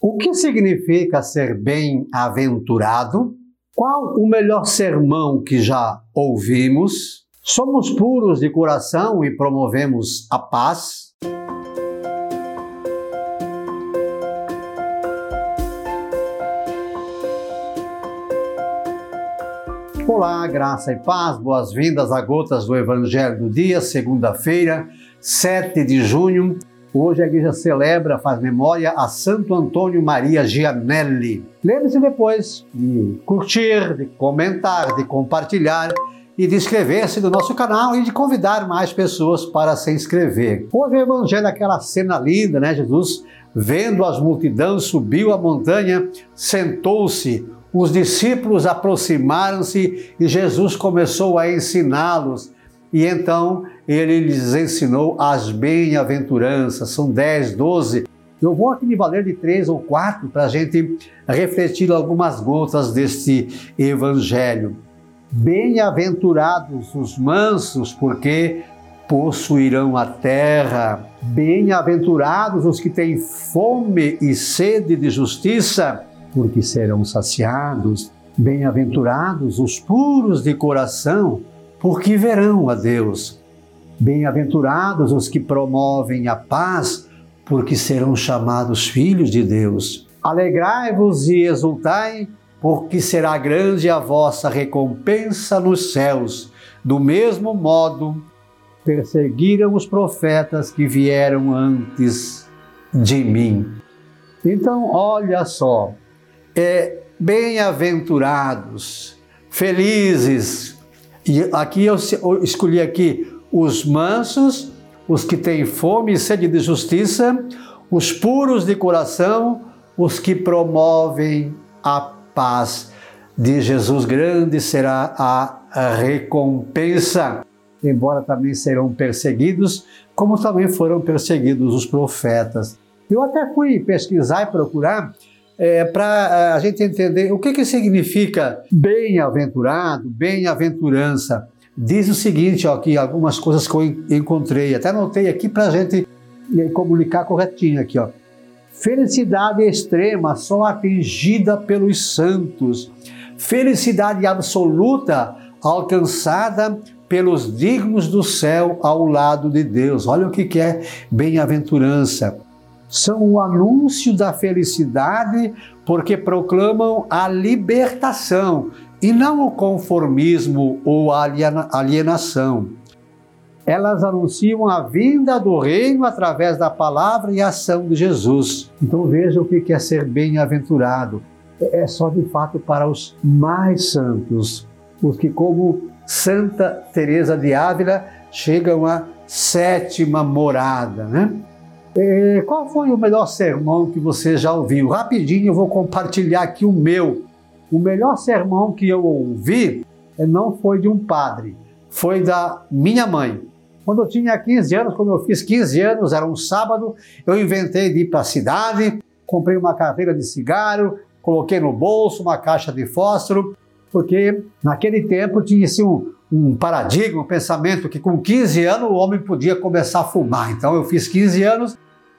O que significa ser bem-aventurado? Qual o melhor sermão que já ouvimos? Somos puros de coração e promovemos a paz? Olá, graça e paz, boas-vindas a Gotas do Evangelho do Dia, segunda-feira, 7 de junho. Hoje a igreja celebra, faz memória a Santo Antônio Maria Gianelli. Lembre-se depois de curtir, de comentar, de compartilhar e de inscrever-se no nosso canal e de convidar mais pessoas para se inscrever. Hoje o Evangelho é aquela cena linda, né? Jesus, vendo as multidões, subiu a montanha, sentou-se, os discípulos aproximaram-se e Jesus começou a ensiná-los e então ele lhes ensinou as bem-aventuranças, são 10, 12. Eu vou aqui me valer de três ou quatro para a gente refletir algumas gotas deste evangelho. Bem-aventurados os mansos, porque possuirão a terra. Bem-aventurados os que têm fome e sede de justiça, porque serão saciados. Bem-aventurados os puros de coração, porque verão a Deus. Bem-aventurados os que promovem a paz, porque serão chamados filhos de Deus. Alegrai-vos e exultai, porque será grande a vossa recompensa nos céus. Do mesmo modo, perseguiram os profetas que vieram antes de mim. Então, olha só, é bem-aventurados, felizes, e aqui eu escolhi aqui os mansos, os que têm fome e sede de justiça, os puros de coração, os que promovem a paz. De Jesus grande será a recompensa, embora também serão perseguidos, como também foram perseguidos os profetas. Eu até fui pesquisar e procurar é, para é, a gente entender o que, que significa bem-aventurado, bem-aventurança. Diz o seguinte, ó, aqui algumas coisas que eu encontrei, até anotei aqui para a gente comunicar corretinho aqui, ó. Felicidade extrema só atingida pelos santos. Felicidade absoluta alcançada pelos dignos do céu ao lado de Deus. Olha o que é bem-aventurança são o anúncio da felicidade porque proclamam a libertação e não o conformismo ou a alienação. Elas anunciam a vinda do reino através da palavra e ação de Jesus. Então veja o que é ser bem-aventurado. É só de fato para os mais santos, os que, como Santa Teresa de Ávila, chegam à sétima morada, né? É, qual foi o melhor sermão que você já ouviu? Rapidinho eu vou compartilhar aqui o meu. O melhor sermão que eu ouvi é, não foi de um padre, foi da minha mãe. Quando eu tinha 15 anos, quando eu fiz 15 anos, era um sábado, eu inventei de ir para a cidade, comprei uma carteira de cigarro, coloquei no bolso uma caixa de fósforo, porque naquele tempo tinha-se um, um paradigma, um pensamento que com 15 anos o homem podia começar a fumar. Então eu fiz 15 anos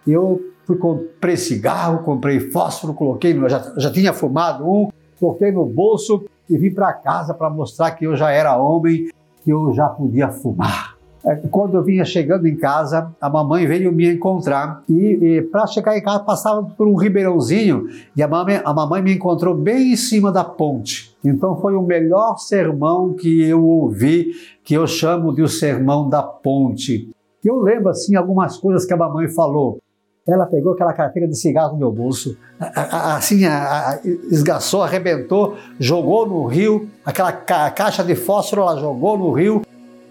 eu fui, comprei cigarro, comprei fósforo, coloquei, já, já tinha fumado um, coloquei no bolso e vim para casa para mostrar que eu já era homem, que eu já podia fumar. É, quando eu vinha chegando em casa, a mamãe veio me encontrar e, e para chegar em casa passava por um ribeirãozinho e a mamãe, a mamãe me encontrou bem em cima da ponte. Então foi o melhor sermão que eu ouvi, que eu chamo de o sermão da ponte. Eu lembro assim algumas coisas que a mamãe falou. Ela pegou aquela carteira de cigarro no meu bolso, assim, esgaçou, arrebentou, jogou no rio, aquela caixa de fósforo ela jogou no rio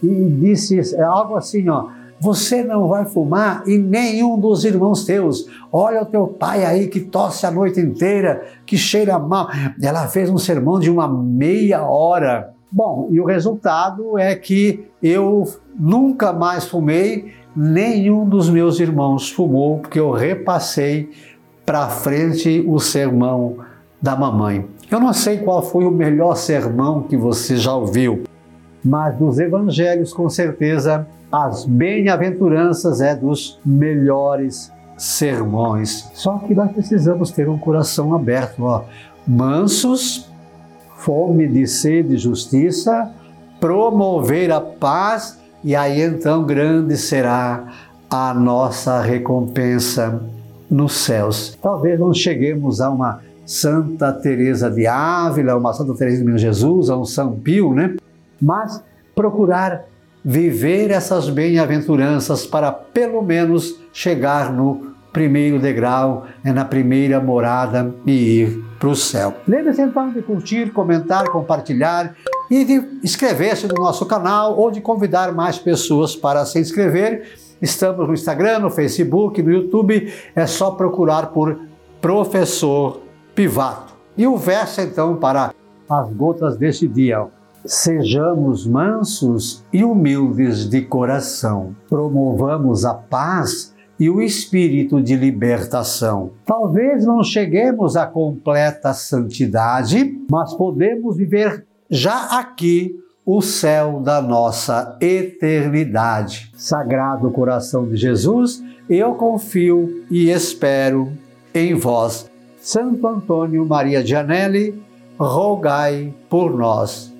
e disse é algo assim, ó, você não vai fumar e nenhum dos irmãos teus. Olha o teu pai aí que tosse a noite inteira, que cheira mal. Ela fez um sermão de uma meia hora. Bom, e o resultado é que eu nunca mais fumei nenhum dos meus irmãos fumou, porque eu repassei para frente o sermão da mamãe. Eu não sei qual foi o melhor sermão que você já ouviu, mas dos evangelhos, com certeza, as bem-aventuranças é dos melhores sermões. Só que nós precisamos ter um coração aberto, ó, mansos, fome de sede e justiça, promover a paz e aí então grande será a nossa recompensa nos céus. Talvez não cheguemos a uma Santa Teresa de Ávila, uma Santa Teresa de Menino Jesus, a um São Pio, né? Mas procurar viver essas bem-aventuranças para pelo menos chegar no primeiro degrau, é na primeira morada e ir para o céu. Lembre-se então de curtir, comentar, compartilhar e de inscrever-se no nosso canal ou de convidar mais pessoas para se inscrever. Estamos no Instagram, no Facebook, no YouTube. É só procurar por Professor Pivato. E o verso então para as gotas deste dia. Sejamos mansos e humildes de coração. Promovamos a paz e o espírito de libertação. Talvez não cheguemos à completa santidade, mas podemos viver já aqui o céu da nossa eternidade. Sagrado coração de Jesus, eu confio e espero em vós. Santo Antônio Maria Gianelli, rogai por nós.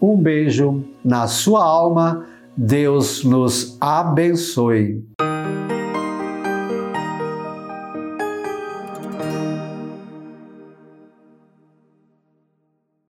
Um beijo na sua alma. Deus nos abençoe.